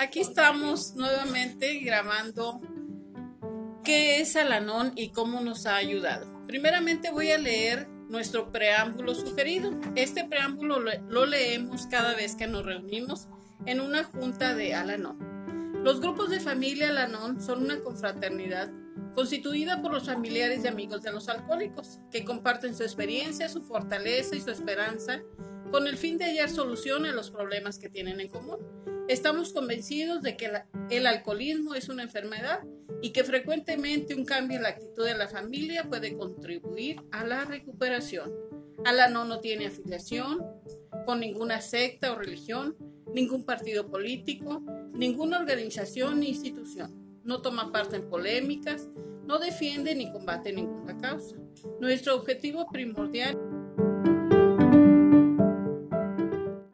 aquí estamos nuevamente grabando qué es Alanón y cómo nos ha ayudado. Primeramente voy a leer nuestro preámbulo sugerido. Este preámbulo lo leemos cada vez que nos reunimos en una junta de Alanón. Los grupos de familia Alanón son una confraternidad constituida por los familiares y amigos de los alcohólicos, que comparten su experiencia, su fortaleza y su esperanza con el fin de hallar solución a los problemas que tienen en común. Estamos convencidos de que el alcoholismo es una enfermedad y que frecuentemente un cambio en la actitud de la familia puede contribuir a la recuperación. Alanón no tiene afiliación con ninguna secta o religión, ningún partido político, ninguna organización ni institución. No toma parte en polémicas, no defiende ni combate ninguna causa. Nuestro objetivo primordial